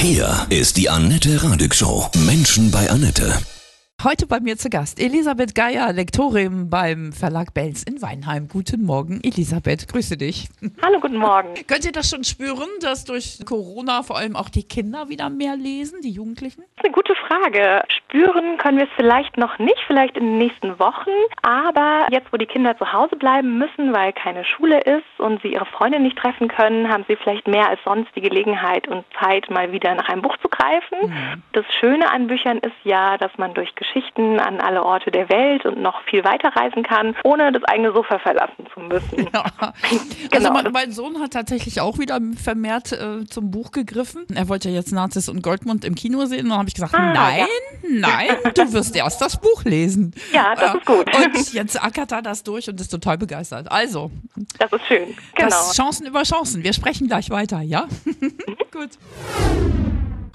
Hier ist die Annette Radig Show. Menschen bei Annette. Heute bei mir zu Gast Elisabeth Geier, Lektorin beim Verlag Belz in Weinheim. Guten Morgen, Elisabeth. Grüße dich. Hallo, guten Morgen. Könnt ihr das schon spüren, dass durch Corona vor allem auch die Kinder wieder mehr lesen, die Jugendlichen? Das ist eine gute Frage. Spüren können wir es vielleicht noch nicht, vielleicht in den nächsten Wochen. Aber jetzt, wo die Kinder zu Hause bleiben müssen, weil keine Schule ist und sie ihre Freunde nicht treffen können, haben sie vielleicht mehr als sonst die Gelegenheit und Zeit, mal wieder nach einem Buch zu greifen. Mhm. Das Schöne an Büchern ist ja, dass man durch Geschichten an alle Orte der Welt und noch viel weiter reisen kann, ohne das eigene Sofa verlassen zu müssen. Ja. genau. Also mein, mein, Sohn hat tatsächlich auch wieder vermehrt äh, zum Buch gegriffen. Er wollte ja jetzt Nazis und Goldmund im Kino sehen und dann habe ich gesagt, ah, nein, ja. Nein, du wirst erst das Buch lesen. Ja, das ist gut. Und jetzt ackert er das durch und ist total begeistert. Also. Das ist schön. Genau. Das Chancen über Chancen. Wir sprechen gleich weiter, ja? gut.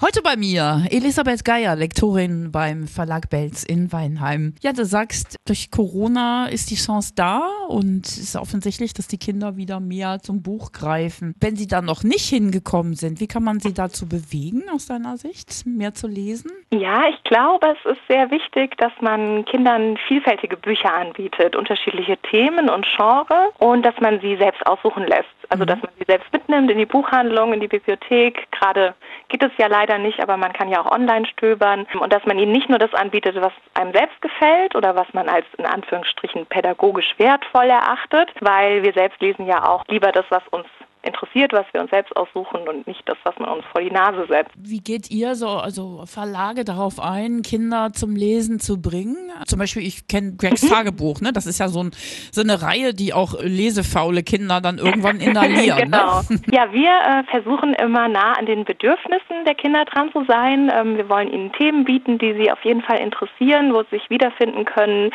Heute bei mir Elisabeth Geier, Lektorin beim Verlag Belz in Weinheim. Ja, du sagst, durch Corona ist die Chance da und es ist offensichtlich, dass die Kinder wieder mehr zum Buch greifen. Wenn sie da noch nicht hingekommen sind, wie kann man sie dazu bewegen, aus deiner Sicht, mehr zu lesen? Ja, ich glaube, es ist sehr wichtig, dass man Kindern vielfältige Bücher anbietet, unterschiedliche Themen und Genre und dass man sie selbst aussuchen lässt. Also, mhm. dass man sie selbst mitnimmt in die Buchhandlung, in die Bibliothek. Gerade geht es ja leider nicht, aber man kann ja auch online stöbern. Und dass man ihnen nicht nur das anbietet, was einem selbst gefällt oder was man als in Anführungsstrichen pädagogisch wertvoll erachtet, weil wir selbst lesen ja auch lieber das, was uns interessiert, was wir uns selbst aussuchen und nicht das, was man uns vor die Nase setzt. Wie geht ihr so, also Verlage darauf ein, Kinder zum Lesen zu bringen? Zum Beispiel, ich kenne Gregs mhm. Tagebuch, ne? Das ist ja so, ein, so, eine Reihe, die auch lesefaule Kinder dann irgendwann inhalieren. Ne? genau. Ne? Ja, wir äh, versuchen immer nah an den Bedürfnissen der Kinder dran zu sein. Ähm, wir wollen ihnen Themen bieten, die sie auf jeden Fall interessieren, wo sie sich wiederfinden können,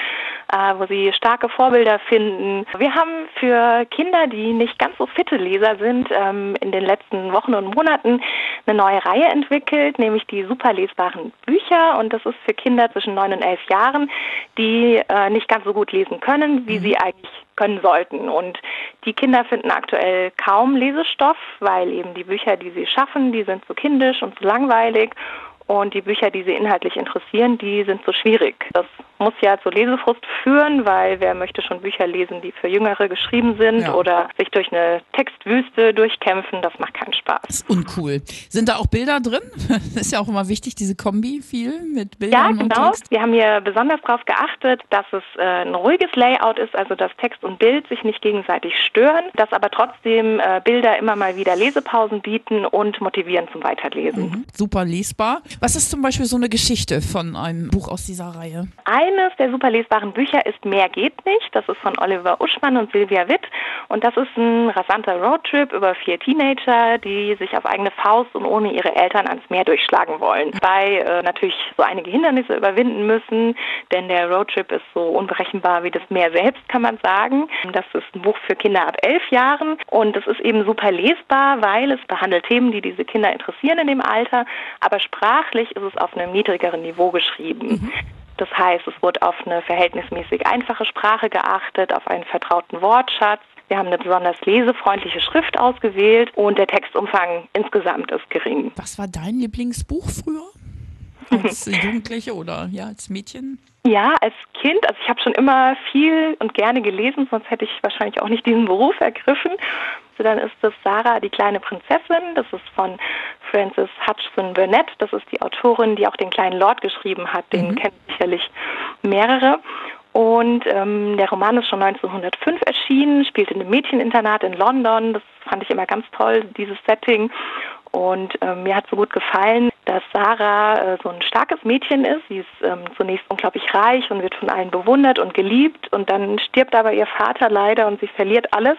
äh, wo sie starke Vorbilder finden. Wir haben für Kinder, die nicht ganz so fitte Leser sind, ähm, in den letzten Wochen und Monaten eine neue Reihe entwickelt, nämlich die super lesbaren Bücher. Und das ist für Kinder zwischen neun und elf Jahren, die äh, nicht ganz so gut lesen können, wie mhm. sie eigentlich können sollten. Und die Kinder finden aktuell kaum Lesestoff, weil eben die Bücher, die sie schaffen, die sind zu kindisch und zu langweilig. Und die Bücher, die sie inhaltlich interessieren, die sind so schwierig. Das ja zu Lesefrust führen, weil wer möchte schon Bücher lesen, die für Jüngere geschrieben sind ja. oder sich durch eine Textwüste durchkämpfen, das macht keinen Spaß. Das ist uncool. Sind da auch Bilder drin? Das ist ja auch immer wichtig, diese Kombi viel mit Bildern ja, genau. und Text. Wir haben hier besonders darauf geachtet, dass es äh, ein ruhiges Layout ist, also dass Text und Bild sich nicht gegenseitig stören, dass aber trotzdem äh, Bilder immer mal wieder Lesepausen bieten und motivieren zum Weiterlesen. Mhm. Super lesbar. Was ist zum Beispiel so eine Geschichte von einem Buch aus dieser Reihe? Eines der super lesbaren Bücher ist Mehr geht nicht. Das ist von Oliver Uschmann und Silvia Witt. Und das ist ein rasanter Roadtrip über vier Teenager, die sich auf eigene Faust und ohne ihre Eltern ans Meer durchschlagen wollen. Bei äh, natürlich so einige Hindernisse überwinden müssen, denn der Roadtrip ist so unberechenbar wie das Meer selbst, kann man sagen. Das ist ein Buch für Kinder ab elf Jahren und es ist eben super lesbar, weil es behandelt Themen, die diese Kinder interessieren in dem Alter, aber sprach sprachlich ist es auf einem niedrigeren Niveau geschrieben. Mhm. Das heißt, es wurde auf eine verhältnismäßig einfache Sprache geachtet, auf einen vertrauten Wortschatz. Wir haben eine besonders lesefreundliche Schrift ausgewählt und der Textumfang insgesamt ist gering. Was war dein Lieblingsbuch früher? Als Jugendliche oder ja, als Mädchen? Ja, als Kind, also ich habe schon immer viel und gerne gelesen, sonst hätte ich wahrscheinlich auch nicht diesen Beruf ergriffen. So, dann ist das Sarah, die kleine Prinzessin. Das ist von Frances Hutchinson Burnett. Das ist die Autorin, die auch den kleinen Lord geschrieben hat. Den mhm. kennen sicherlich mehrere. Und ähm, der Roman ist schon 1905 erschienen, spielt in einem Mädcheninternat in London. Das fand ich immer ganz toll, dieses Setting. Und ähm, mir hat so gut gefallen, dass Sarah äh, so ein starkes Mädchen ist. Sie ist ähm, zunächst unglaublich reich und wird von allen bewundert und geliebt. Und dann stirbt aber ihr Vater leider und sie verliert alles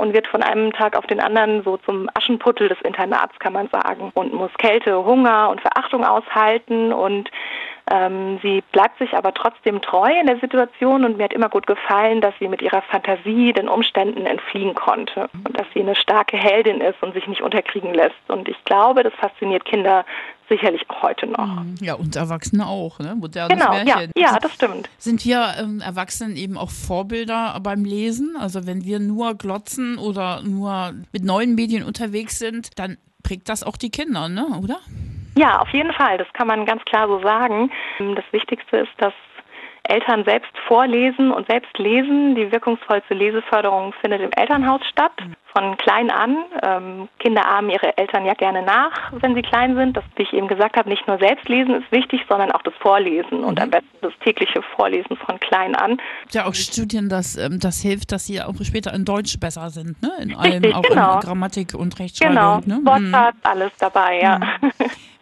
und wird von einem Tag auf den anderen so zum Aschenputtel des Internats, kann man sagen, und muss Kälte, Hunger und Verachtung aushalten und ähm, sie bleibt sich aber trotzdem treu in der Situation und mir hat immer gut gefallen, dass sie mit ihrer Fantasie den Umständen entfliehen konnte und dass sie eine starke Heldin ist und sich nicht unterkriegen lässt. Und ich glaube, das fasziniert Kinder sicherlich auch heute noch. Mhm. Ja, und Erwachsene auch, ne? Modernes genau, Märchen. Ja, ja, das stimmt. Sind wir ähm, Erwachsenen eben auch Vorbilder beim Lesen? Also wenn wir nur glotzen oder nur mit neuen Medien unterwegs sind, dann prägt das auch die Kinder, ne? oder? Ja, auf jeden Fall. Das kann man ganz klar so sagen. Das Wichtigste ist, dass Eltern selbst vorlesen und selbst lesen. Die wirkungsvollste Leseförderung findet im Elternhaus statt. Von klein an. Ähm, Kinder ahmen ihre Eltern ja gerne nach, wenn sie klein sind. Das, wie ich eben gesagt habe, nicht nur selbst lesen ist wichtig, sondern auch das Vorlesen und mhm. am besten das tägliche Vorlesen von klein an. Ja, auch Studien, dass ähm, das hilft, dass sie auch später in Deutsch besser sind, ne? In allem, Richtig, auch genau. in Grammatik und Rechtschreibung. Genau, ne? Wortschatz, mhm. alles dabei, ja. Mhm.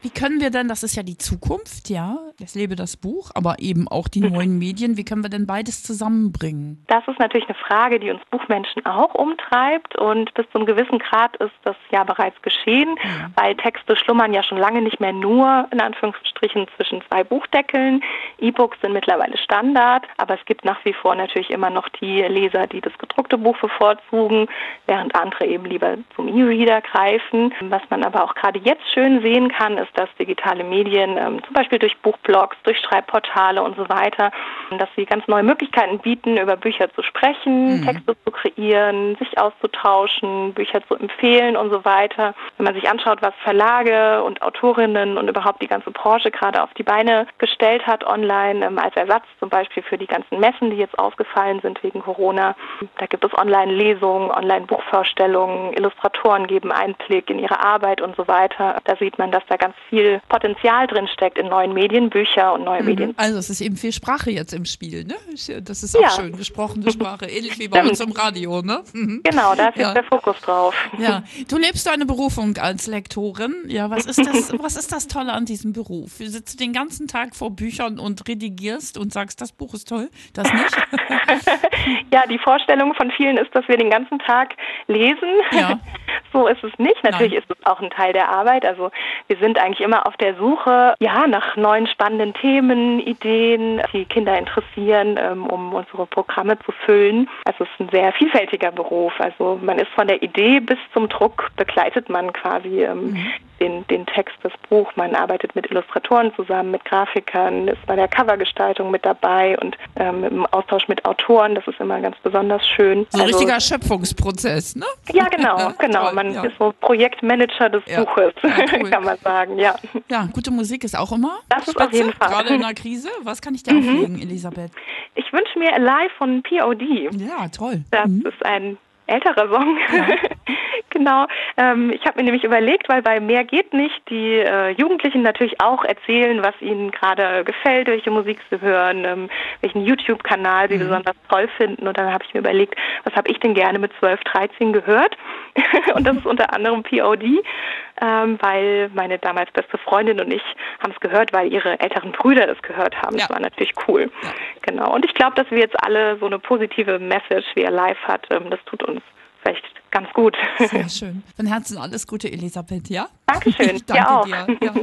Wie können wir denn, das ist ja die Zukunft, ja, es lebe das Buch, aber eben auch die neuen Medien, wie können wir denn beides zusammenbringen? Das ist natürlich eine Frage, die uns Buchmenschen auch umtreibt und bis zu einem gewissen Grad ist das ja bereits geschehen, ja. weil Texte schlummern ja schon lange nicht mehr nur in Anführungsstrichen zwischen zwei Buchdeckeln. E-Books sind mittlerweile Standard, aber es gibt nach wie vor natürlich immer noch die Leser, die das gedruckte Buch bevorzugen, während andere eben lieber zum E-Reader greifen. Was man aber auch gerade jetzt schön sehen kann, ist, dass digitale Medien, ähm, zum Beispiel durch Buchblogs, durch Schreibportale und so weiter, dass sie ganz neue Möglichkeiten bieten, über Bücher zu sprechen, mhm. Texte zu kreieren, sich auszutauschen, Bücher zu empfehlen und so weiter. Wenn man sich anschaut, was Verlage und Autorinnen und überhaupt die ganze Branche gerade auf die Beine gestellt hat online, ähm, als Ersatz zum Beispiel für die ganzen Messen, die jetzt ausgefallen sind wegen Corona. Da gibt es Online-Lesungen, Online-Buchvorstellungen, Illustratoren geben Einblick in ihre Arbeit und so weiter. Da sieht man, dass da ganz viel Potenzial drin steckt in neuen Medien, Bücher und neue mhm. Medien. Also es ist eben viel Sprache jetzt im Spiel, ne? Das ist auch ja. schön, gesprochene Sprache, ähnlich wie bei uns im Radio, ne? Mhm. Genau, da ist ja. jetzt der Fokus drauf. Ja, du lebst deine Berufung als Lektorin. Ja, was ist das, was ist das Tolle an diesem Beruf? Du sitzt den ganzen Tag vor Büchern und redigierst und sagst, das Buch ist toll, das nicht? ja, die Vorstellung von vielen ist, dass wir den ganzen Tag lesen. Ja. So ist es nicht. Natürlich Nein. ist es auch ein Teil der Arbeit. Also wir sind eigentlich immer auf der Suche, ja, nach neuen spannenden Themen, Ideen, die Kinder interessieren, ähm, um unsere Programme zu füllen. Also es ist ein sehr vielfältiger Beruf. Also man ist von der Idee bis zum Druck begleitet man quasi ähm, mhm den, den Text, das Buch. Man arbeitet mit Illustratoren zusammen, mit Grafikern, ist bei der Covergestaltung mit dabei und ähm, im Austausch mit Autoren. Das ist immer ganz besonders schön. So ein also, richtiger Schöpfungsprozess, ne? Ja, genau, genau. Toll, man ja. ist so Projektmanager des ja. Buches, cool. kann man sagen, ja. Ja, gute Musik ist auch immer Das ist auf jeden Fall. Gerade in der Krise. Was kann ich dir mhm. auflegen, Elisabeth? Ich wünsche mir Alive von POD. Ja, toll. Das mhm. ist ein älterer Song. Ja. genau. Ähm, ich habe mir nämlich überlegt, weil bei Mehr geht nicht die äh, Jugendlichen natürlich auch erzählen, was ihnen gerade gefällt, welche Musik sie hören, ähm, welchen YouTube-Kanal sie mhm. besonders toll finden. Und dann habe ich mir überlegt, was habe ich denn gerne mit 12, 13 gehört? und das ist unter anderem POD, ähm, weil meine damals beste Freundin und ich haben es gehört, weil ihre älteren Brüder das gehört haben. Ja. Das war natürlich cool. Ja. Genau. Und ich glaube, dass wir jetzt alle so eine positive Message, wie er live hat, ähm, das tut uns vielleicht ganz gut. Sehr schön. Von Herzen alles Gute, Elisabeth, ja? Dankeschön. Ich danke dir. Ja.